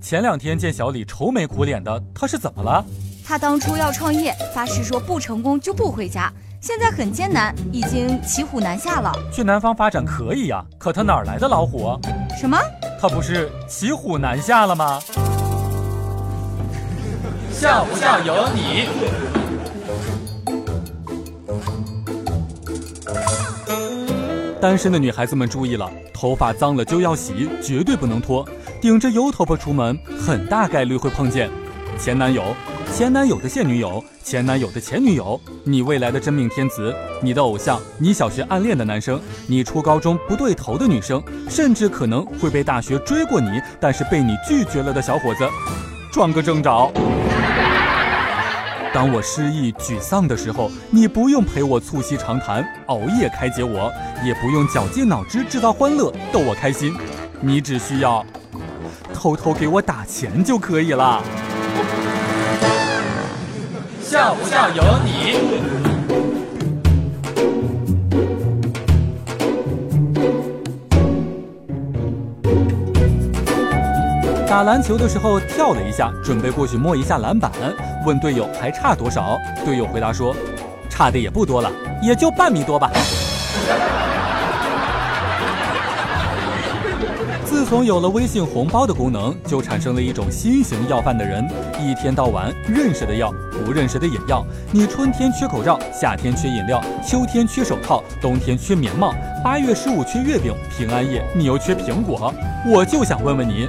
前两天见小李愁眉苦脸的，他是怎么了？他当初要创业，发誓说不成功就不回家，现在很艰难，已经骑虎难下了。去南方发展可以呀，可他哪儿来的老虎？什么？他不是骑虎难下了吗？笑不笑由你。单身的女孩子们注意了，头发脏了就要洗，绝对不能拖。顶着油头发出门，很大概率会碰见前男友、前男友的现女友、前男友的前女友，你未来的真命天子，你的偶像，你小学暗恋的男生，你初高中不对头的女生，甚至可能会被大学追过你，但是被你拒绝了的小伙子，撞个正着。当我失意沮丧的时候，你不用陪我促膝长谈，熬夜开解我，也不用绞尽脑汁制造欢乐逗我开心，你只需要偷偷给我打钱就可以了。笑不笑由你。打篮球的时候跳了一下，准备过去摸一下篮板，问队友还差多少？队友回答说，差的也不多了，也就半米多吧。自从有了微信红包的功能，就产生了一种新型要饭的人，一天到晚认识的要，不认识的也要。你春天缺口罩，夏天缺饮料，秋天缺手套，冬天缺棉帽，八月十五缺月饼，平安夜你又缺苹果。我就想问问你。